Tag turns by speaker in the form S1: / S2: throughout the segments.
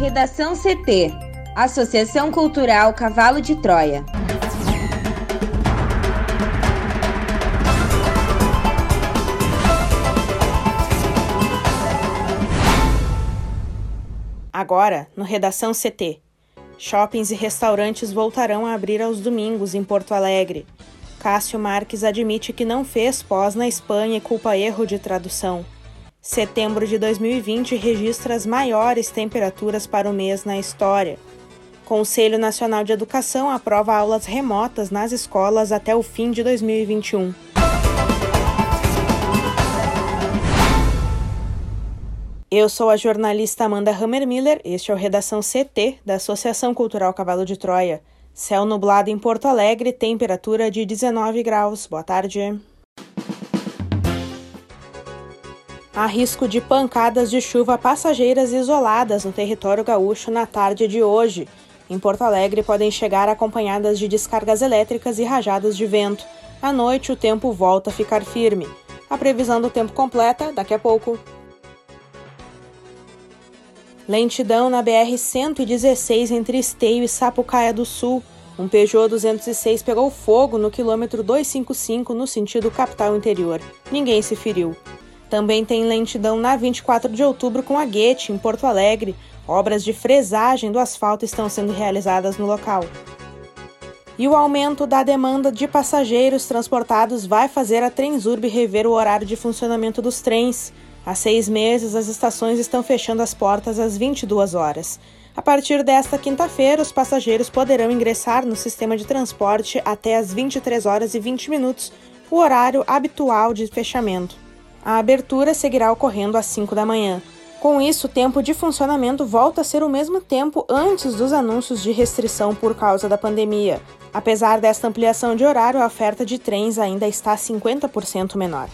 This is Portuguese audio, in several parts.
S1: Redação CT Associação Cultural Cavalo de Troia.
S2: Agora, no Redação CT. Shoppings e restaurantes voltarão a abrir aos domingos em Porto Alegre. Cássio Marques admite que não fez pós na Espanha e culpa erro de tradução. Setembro de 2020 registra as maiores temperaturas para o mês na história. Conselho Nacional de Educação aprova aulas remotas nas escolas até o fim de 2021. Eu sou a jornalista Amanda Hammermiller, este é o Redação CT da Associação Cultural Cavalo de Troia. Céu nublado em Porto Alegre, temperatura de 19 graus. Boa tarde. Há risco de pancadas de chuva passageiras isoladas no território gaúcho na tarde de hoje. Em Porto Alegre podem chegar acompanhadas de descargas elétricas e rajadas de vento. À noite, o tempo volta a ficar firme. A previsão do tempo completa daqui a pouco. Lentidão na BR-116 entre Esteio e Sapucaia do Sul. Um Peugeot 206 pegou fogo no quilômetro 255 no sentido capital interior. Ninguém se feriu. Também tem lentidão na 24 de outubro com a Guete, em Porto Alegre. Obras de fresagem do asfalto estão sendo realizadas no local. E o aumento da demanda de passageiros transportados vai fazer a Transurb rever o horário de funcionamento dos trens. Há seis meses, as estações estão fechando as portas às 22 horas. A partir desta quinta-feira, os passageiros poderão ingressar no sistema de transporte até às 23 horas e 20 minutos, o horário habitual de fechamento. A abertura seguirá ocorrendo às 5 da manhã. Com isso, o tempo de funcionamento volta a ser o mesmo tempo antes dos anúncios de restrição por causa da pandemia. Apesar desta ampliação de horário, a oferta de trens ainda está 50% menor.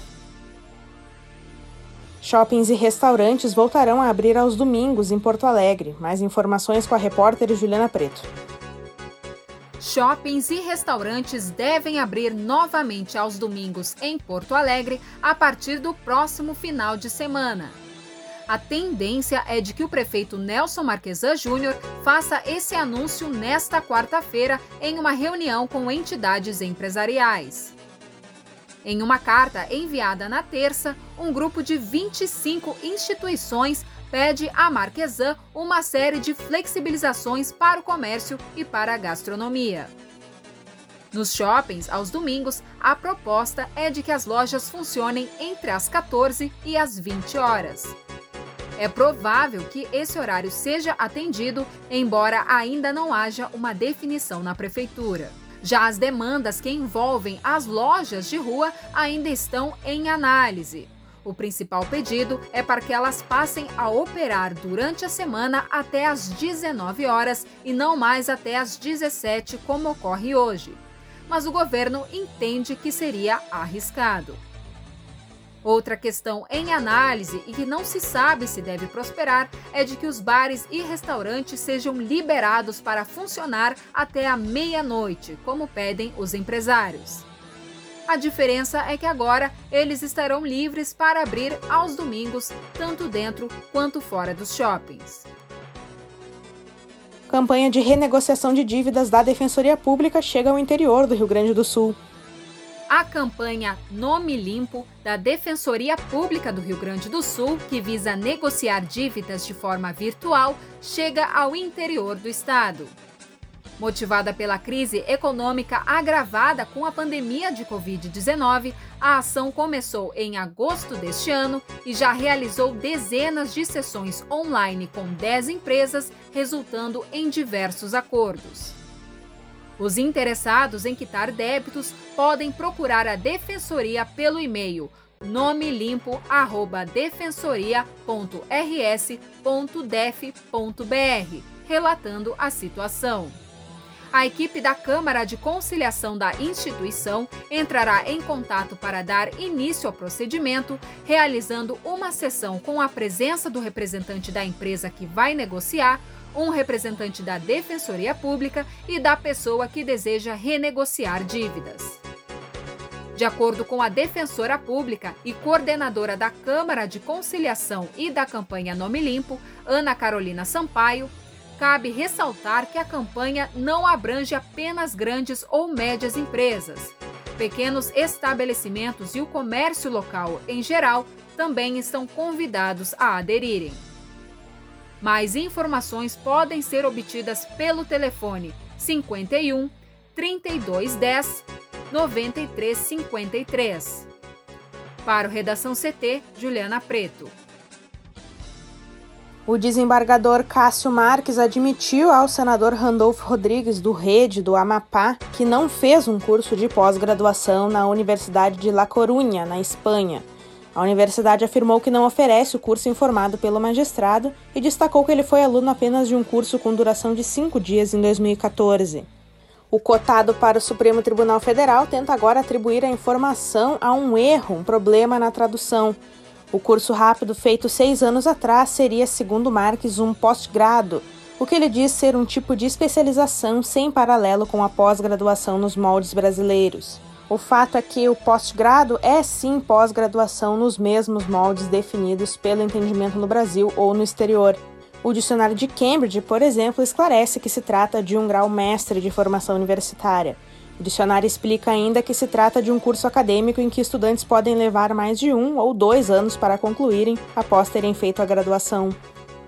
S2: Shoppings e restaurantes voltarão a abrir aos domingos em Porto Alegre. Mais informações com a repórter Juliana Preto.
S3: Shoppings e restaurantes devem abrir novamente aos domingos em Porto Alegre a partir do próximo final de semana. A tendência é de que o prefeito Nelson Marquesan Júnior faça esse anúncio nesta quarta-feira em uma reunião com entidades empresariais. Em uma carta enviada na terça, um grupo de 25 instituições pede à Marquesan uma série de flexibilizações para o comércio e para a gastronomia. Nos shoppings, aos domingos, a proposta é de que as lojas funcionem entre as 14 e as 20 horas. É provável que esse horário seja atendido, embora ainda não haja uma definição na prefeitura. Já as demandas que envolvem as lojas de rua ainda estão em análise. O principal pedido é para que elas passem a operar durante a semana até às 19 horas e não mais até às 17, como ocorre hoje. Mas o governo entende que seria arriscado. Outra questão em análise e que não se sabe se deve prosperar é de que os bares e restaurantes sejam liberados para funcionar até a meia-noite, como pedem os empresários. A diferença é que agora eles estarão livres para abrir aos domingos, tanto dentro quanto fora dos shoppings.
S2: Campanha de renegociação de dívidas da Defensoria Pública chega ao interior do Rio Grande do Sul.
S3: A campanha Nome Limpo da Defensoria Pública do Rio Grande do Sul, que visa negociar dívidas de forma virtual, chega ao interior do estado. Motivada pela crise econômica agravada com a pandemia de Covid-19, a ação começou em agosto deste ano e já realizou dezenas de sessões online com 10 empresas, resultando em diversos acordos. Os interessados em quitar débitos podem procurar a defensoria pelo e-mail nomelimpo@defensoria.rs.def.br, relatando a situação. A equipe da Câmara de Conciliação da instituição entrará em contato para dar início ao procedimento, realizando uma sessão com a presença do representante da empresa que vai negociar um representante da Defensoria Pública e da pessoa que deseja renegociar dívidas. De acordo com a defensora pública e coordenadora da Câmara de Conciliação e da campanha Nome Limpo, Ana Carolina Sampaio, cabe ressaltar que a campanha não abrange apenas grandes ou médias empresas. Pequenos estabelecimentos e o comércio local, em geral, também estão convidados a aderirem. Mais informações podem ser obtidas pelo telefone 51 3210 9353. Para o Redação CT, Juliana Preto.
S2: O desembargador Cássio Marques admitiu ao senador Randolfo Rodrigues, do Rede do Amapá, que não fez um curso de pós-graduação na Universidade de La Coruña, na Espanha. A universidade afirmou que não oferece o curso informado pelo magistrado e destacou que ele foi aluno apenas de um curso com duração de cinco dias em 2014. O cotado para o Supremo Tribunal Federal tenta agora atribuir a informação a um erro, um problema na tradução. O curso rápido feito seis anos atrás seria, segundo Marques, um pós-grado, o que ele diz ser um tipo de especialização sem paralelo com a pós-graduação nos moldes brasileiros. O fato é que o pós-grado é sim pós-graduação nos mesmos moldes definidos pelo entendimento no Brasil ou no exterior. O dicionário de Cambridge, por exemplo, esclarece que se trata de um grau mestre de formação universitária. O dicionário explica ainda que se trata de um curso acadêmico em que estudantes podem levar mais de um ou dois anos para concluírem após terem feito a graduação.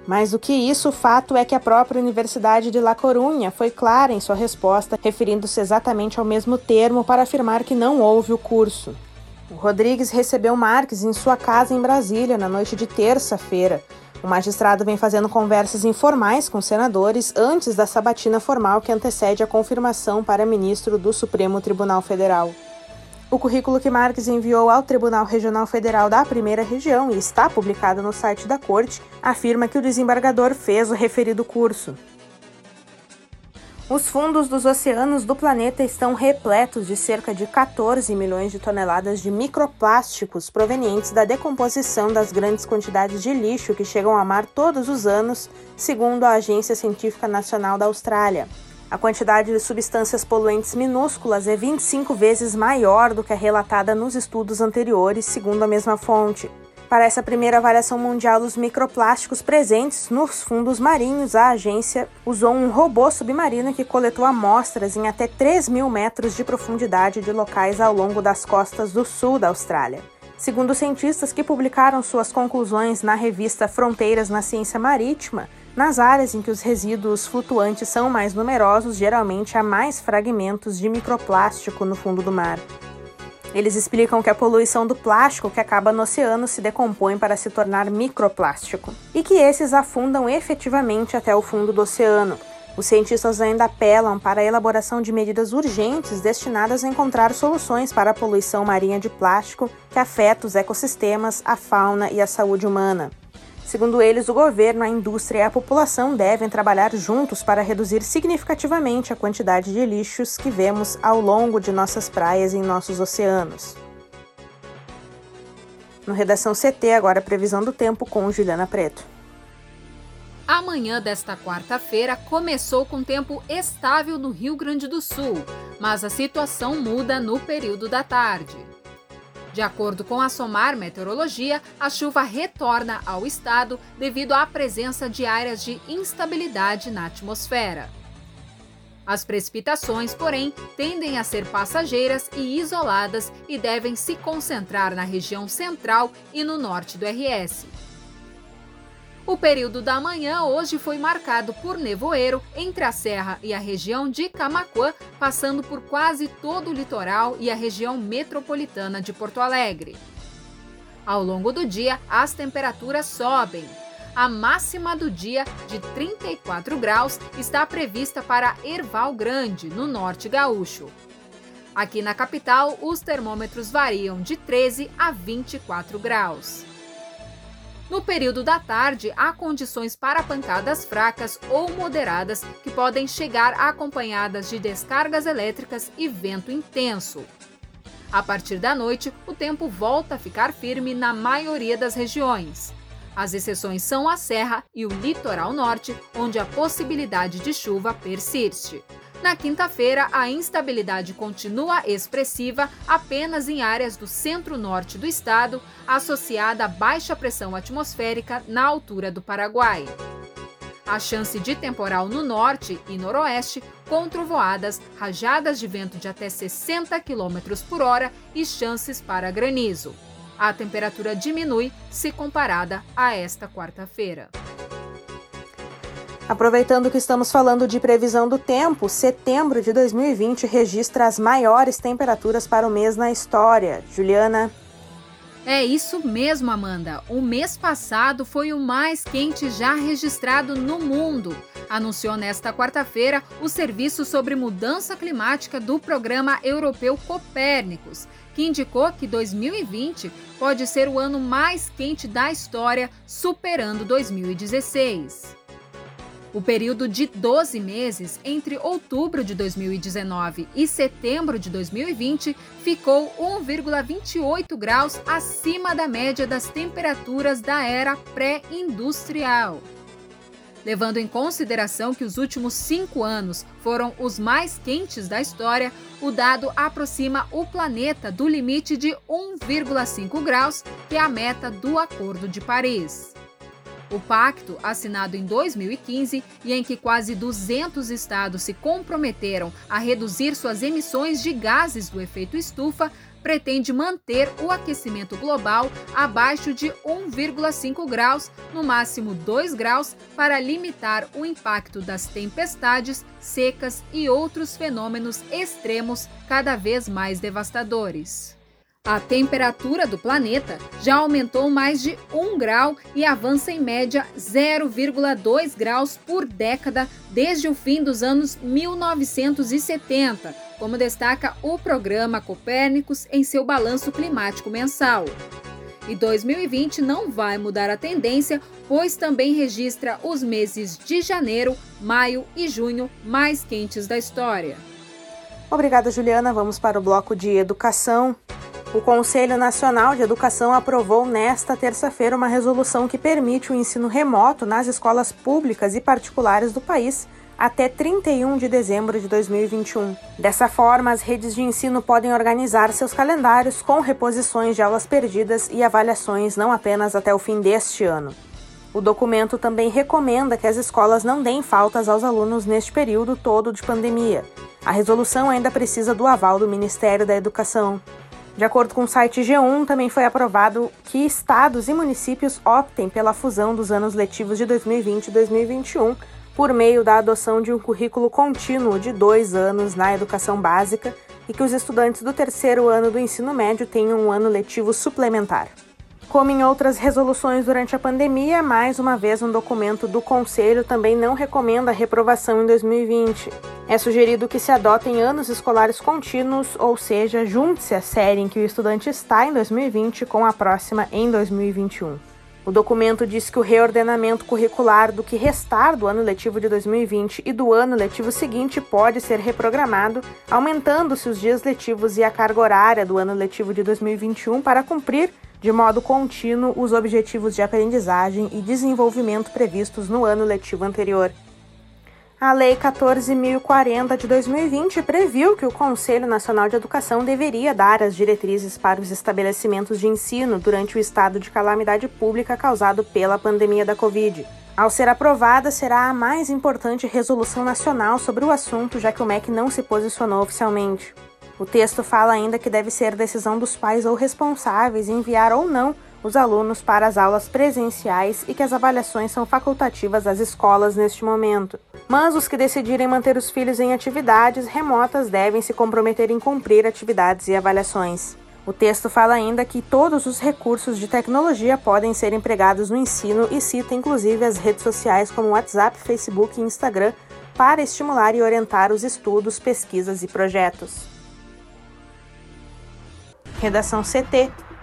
S2: Mais do que isso, o fato é que a própria Universidade de La Coruña foi clara em sua resposta, referindo-se exatamente ao mesmo termo para afirmar que não houve o curso. O Rodrigues recebeu Marques em sua casa em Brasília na noite de terça-feira. O magistrado vem fazendo conversas informais com senadores antes da sabatina formal que antecede a confirmação para ministro do Supremo Tribunal Federal. O currículo que Marques enviou ao Tribunal Regional Federal da Primeira Região e está publicado no site da Corte afirma que o desembargador fez o referido curso. Os fundos dos oceanos do planeta estão repletos de cerca de 14 milhões de toneladas de microplásticos provenientes da decomposição das grandes quantidades de lixo que chegam ao mar todos os anos, segundo a Agência Científica Nacional da Austrália. A quantidade de substâncias poluentes minúsculas é 25 vezes maior do que a relatada nos estudos anteriores, segundo a mesma fonte. Para essa primeira avaliação mundial dos microplásticos presentes nos fundos marinhos, a agência usou um robô submarino que coletou amostras em até 3 mil metros de profundidade de locais ao longo das costas do sul da Austrália. Segundo cientistas que publicaram suas conclusões na revista Fronteiras na Ciência Marítima, nas áreas em que os resíduos flutuantes são mais numerosos, geralmente há mais fragmentos de microplástico no fundo do mar. Eles explicam que a poluição do plástico que acaba no oceano se decompõe para se tornar microplástico e que esses afundam efetivamente até o fundo do oceano. Os cientistas ainda apelam para a elaboração de medidas urgentes destinadas a encontrar soluções para a poluição marinha de plástico que afeta os ecossistemas, a fauna e a saúde humana. Segundo eles, o governo, a indústria e a população devem trabalhar juntos para reduzir significativamente a quantidade de lixos que vemos ao longo de nossas praias e em nossos oceanos. No Redação CT, agora a previsão do tempo com Juliana Preto.
S3: Amanhã desta quarta-feira começou com tempo estável no Rio Grande do Sul, mas a situação muda no período da tarde. De acordo com a SOMAR Meteorologia, a chuva retorna ao estado devido à presença de áreas de instabilidade na atmosfera. As precipitações, porém, tendem a ser passageiras e isoladas e devem se concentrar na região central e no norte do RS. O período da manhã hoje foi marcado por nevoeiro entre a serra e a região de Camaquã, passando por quase todo o litoral e a região metropolitana de Porto Alegre. Ao longo do dia, as temperaturas sobem. A máxima do dia, de 34 graus, está prevista para Erval Grande, no norte gaúcho. Aqui na capital, os termômetros variam de 13 a 24 graus. No período da tarde, há condições para pancadas fracas ou moderadas que podem chegar acompanhadas de descargas elétricas e vento intenso. A partir da noite, o tempo volta a ficar firme na maioria das regiões. As exceções são a Serra e o litoral norte, onde a possibilidade de chuva persiste. Na quinta-feira, a instabilidade continua expressiva apenas em áreas do centro-norte do estado, associada à baixa pressão atmosférica na altura do Paraguai. A chance de temporal no norte e noroeste, com trovoadas, rajadas de vento de até 60 km por hora e chances para granizo. A temperatura diminui se comparada a esta quarta-feira.
S2: Aproveitando que estamos falando de previsão do tempo, setembro de 2020 registra as maiores temperaturas para o mês na história. Juliana.
S3: É isso mesmo, Amanda. O mês passado foi o mais quente já registrado no mundo. Anunciou nesta quarta-feira o Serviço sobre Mudança Climática do Programa Europeu Copérnicos, que indicou que 2020 pode ser o ano mais quente da história, superando 2016. O período de 12 meses entre outubro de 2019 e setembro de 2020 ficou 1,28 graus acima da média das temperaturas da era pré-industrial. Levando em consideração que os últimos cinco anos foram os mais quentes da história, o dado aproxima o planeta do limite de 1,5 graus, que é a meta do Acordo de Paris. O pacto, assinado em 2015 e em que quase 200 estados se comprometeram a reduzir suas emissões de gases do efeito estufa, pretende manter o aquecimento global abaixo de 1,5 graus, no máximo 2 graus, para limitar o impacto das tempestades, secas e outros fenômenos extremos cada vez mais devastadores. A temperatura do planeta já aumentou mais de 1 grau e avança em média 0,2 graus por década desde o fim dos anos 1970, como destaca o programa Copérnicos em seu balanço climático mensal. E 2020 não vai mudar a tendência, pois também registra os meses de janeiro, maio e junho mais quentes da história.
S2: Obrigada, Juliana. Vamos para o bloco de educação. O Conselho Nacional de Educação aprovou nesta terça-feira uma resolução que permite o ensino remoto nas escolas públicas e particulares do país até 31 de dezembro de 2021. Dessa forma, as redes de ensino podem organizar seus calendários com reposições de aulas perdidas e avaliações não apenas até o fim deste ano. O documento também recomenda que as escolas não deem faltas aos alunos neste período todo de pandemia. A resolução ainda precisa do aval do Ministério da Educação. De acordo com o site G1, também foi aprovado que estados e municípios optem pela fusão dos anos letivos de 2020 e 2021 por meio da adoção de um currículo contínuo de dois anos na educação básica e que os estudantes do terceiro ano do ensino médio tenham um ano letivo suplementar. Como em outras resoluções durante a pandemia, mais uma vez um documento do Conselho também não recomenda a reprovação em 2020. É sugerido que se adotem anos escolares contínuos, ou seja, junte-se a série em que o estudante está em 2020 com a próxima em 2021. O documento diz que o reordenamento curricular do que restar do ano letivo de 2020 e do ano letivo seguinte pode ser reprogramado, aumentando-se os dias letivos e a carga horária do ano letivo de 2021 para cumprir de modo contínuo os objetivos de aprendizagem e desenvolvimento previstos no ano letivo anterior. A Lei 14.040 de 2020 previu que o Conselho Nacional de Educação deveria dar as diretrizes para os estabelecimentos de ensino durante o estado de calamidade pública causado pela pandemia da Covid. Ao ser aprovada, será a mais importante resolução nacional sobre o assunto, já que o MEC não se posicionou oficialmente. O texto fala ainda que deve ser decisão dos pais ou responsáveis enviar ou não os alunos para as aulas presenciais e que as avaliações são facultativas às escolas neste momento. Mas os que decidirem manter os filhos em atividades remotas devem se comprometer em cumprir atividades e avaliações. O texto fala ainda que todos os recursos de tecnologia podem ser empregados no ensino e cita inclusive as redes sociais como WhatsApp, Facebook e Instagram para estimular e orientar os estudos, pesquisas e projetos. Redação CT.